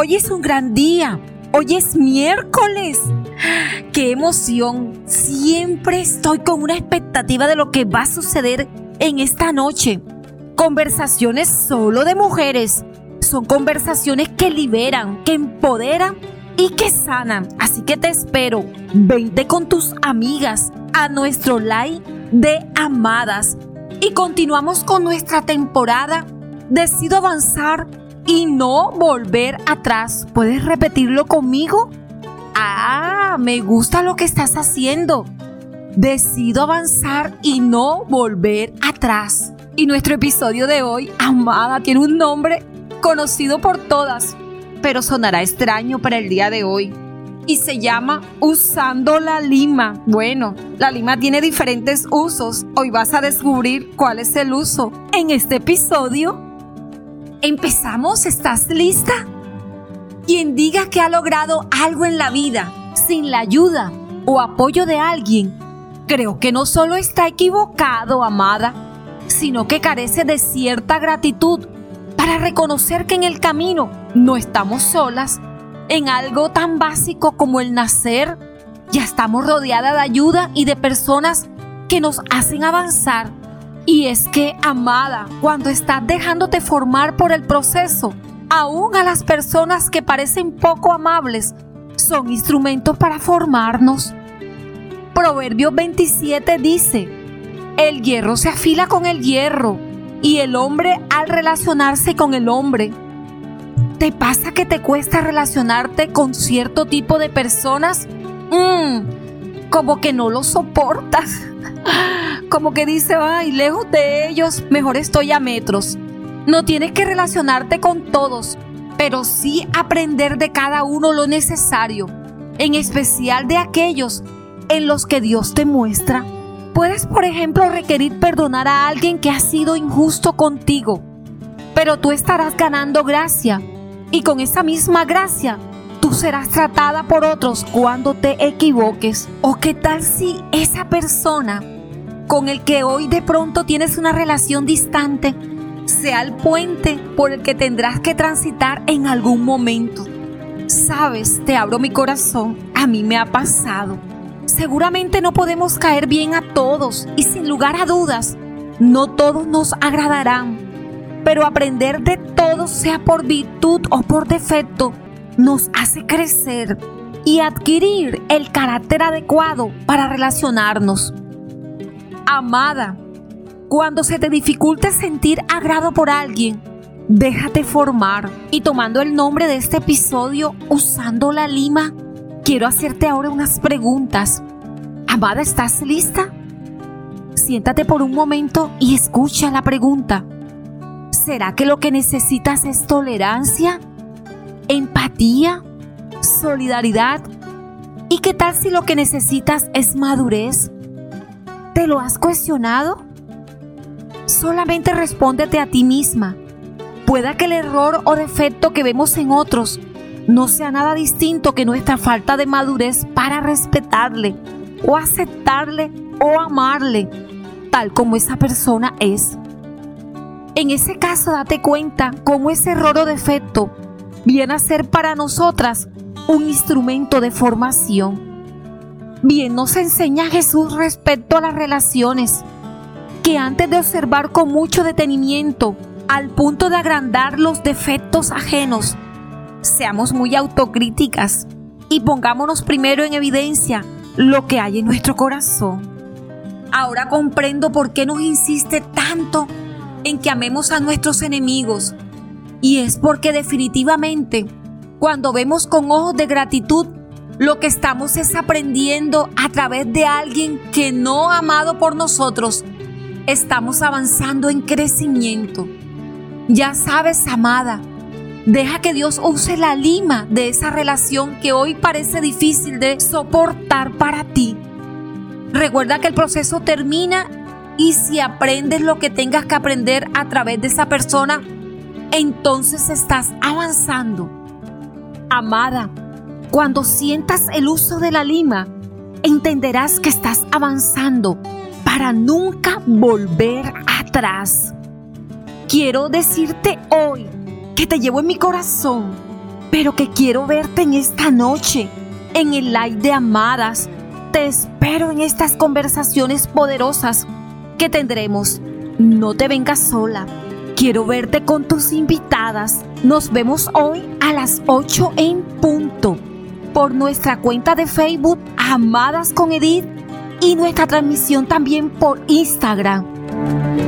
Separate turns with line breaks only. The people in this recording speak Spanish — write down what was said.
Hoy es un gran día. Hoy es miércoles. ¡Qué emoción! Siempre estoy con una expectativa de lo que va a suceder en esta noche. Conversaciones solo de mujeres. Son conversaciones que liberan, que empoderan y que sanan. Así que te espero. Vente con tus amigas a nuestro live de amadas. Y continuamos con nuestra temporada. Decido avanzar y no volver atrás. ¿Puedes repetirlo conmigo? Ah, me gusta lo que estás haciendo. Decido avanzar y no volver atrás. Y nuestro episodio de hoy, Amada, tiene un nombre conocido por todas, pero sonará extraño para el día de hoy. Y se llama Usando la lima. Bueno, la lima tiene diferentes usos. Hoy vas a descubrir cuál es el uso en este episodio ¿Empezamos? ¿Estás lista? Quien diga que ha logrado algo en la vida sin la ayuda o apoyo de alguien, creo que no solo está equivocado, amada, sino que carece de cierta gratitud para reconocer que en el camino no estamos solas en algo tan básico como el nacer. Ya estamos rodeadas de ayuda y de personas que nos hacen avanzar y es que, amada, cuando estás dejándote formar por el proceso, aún a las personas que parecen poco amables, son instrumentos para formarnos. Proverbio 27 dice, el hierro se afila con el hierro y el hombre al relacionarse con el hombre. ¿Te pasa que te cuesta relacionarte con cierto tipo de personas? Mmm, como que no lo soportas como que dice, ay, lejos de ellos, mejor estoy a metros. No tienes que relacionarte con todos, pero sí aprender de cada uno lo necesario, en especial de aquellos en los que Dios te muestra. Puedes, por ejemplo, requerir perdonar a alguien que ha sido injusto contigo, pero tú estarás ganando gracia y con esa misma gracia tú serás tratada por otros cuando te equivoques. ¿O qué tal si esa persona con el que hoy de pronto tienes una relación distante sea el puente por el que tendrás que transitar en algún momento. Sabes, te abro mi corazón, a mí me ha pasado. Seguramente no podemos caer bien a todos y sin lugar a dudas, no todos nos agradarán. Pero aprender de todos, sea por virtud o por defecto, nos hace crecer y adquirir el carácter adecuado para relacionarnos amada. Cuando se te dificulte sentir agrado por alguien, déjate formar. Y tomando el nombre de este episodio, usando la lima, quiero hacerte ahora unas preguntas. Amada, ¿estás lista? Siéntate por un momento y escucha la pregunta. ¿Será que lo que necesitas es tolerancia, empatía, solidaridad? ¿Y qué tal si lo que necesitas es madurez, ¿Te lo has cuestionado? Solamente respóndete a ti misma. Pueda que el error o defecto que vemos en otros no sea nada distinto que nuestra falta de madurez para respetarle o aceptarle o amarle tal como esa persona es. En ese caso date cuenta cómo ese error o defecto viene a ser para nosotras un instrumento de formación. Bien nos enseña Jesús respecto a las relaciones, que antes de observar con mucho detenimiento, al punto de agrandar los defectos ajenos, seamos muy autocríticas y pongámonos primero en evidencia lo que hay en nuestro corazón. Ahora comprendo por qué nos insiste tanto en que amemos a nuestros enemigos. Y es porque definitivamente, cuando vemos con ojos de gratitud lo que estamos es aprendiendo a través de alguien que no ha amado por nosotros. Estamos avanzando en crecimiento. Ya sabes, amada, deja que Dios use la lima de esa relación que hoy parece difícil de soportar para ti. Recuerda que el proceso termina y si aprendes lo que tengas que aprender a través de esa persona, entonces estás avanzando. Amada, cuando sientas el uso de la lima, entenderás que estás avanzando para nunca volver atrás. Quiero decirte hoy que te llevo en mi corazón pero que quiero verte en esta noche, en el live de Amadas. Te espero en estas conversaciones poderosas que tendremos. No te vengas sola. Quiero verte con tus invitadas. Nos vemos hoy a las 8 en punto por nuestra cuenta de Facebook Amadas con Edith y nuestra transmisión también por Instagram.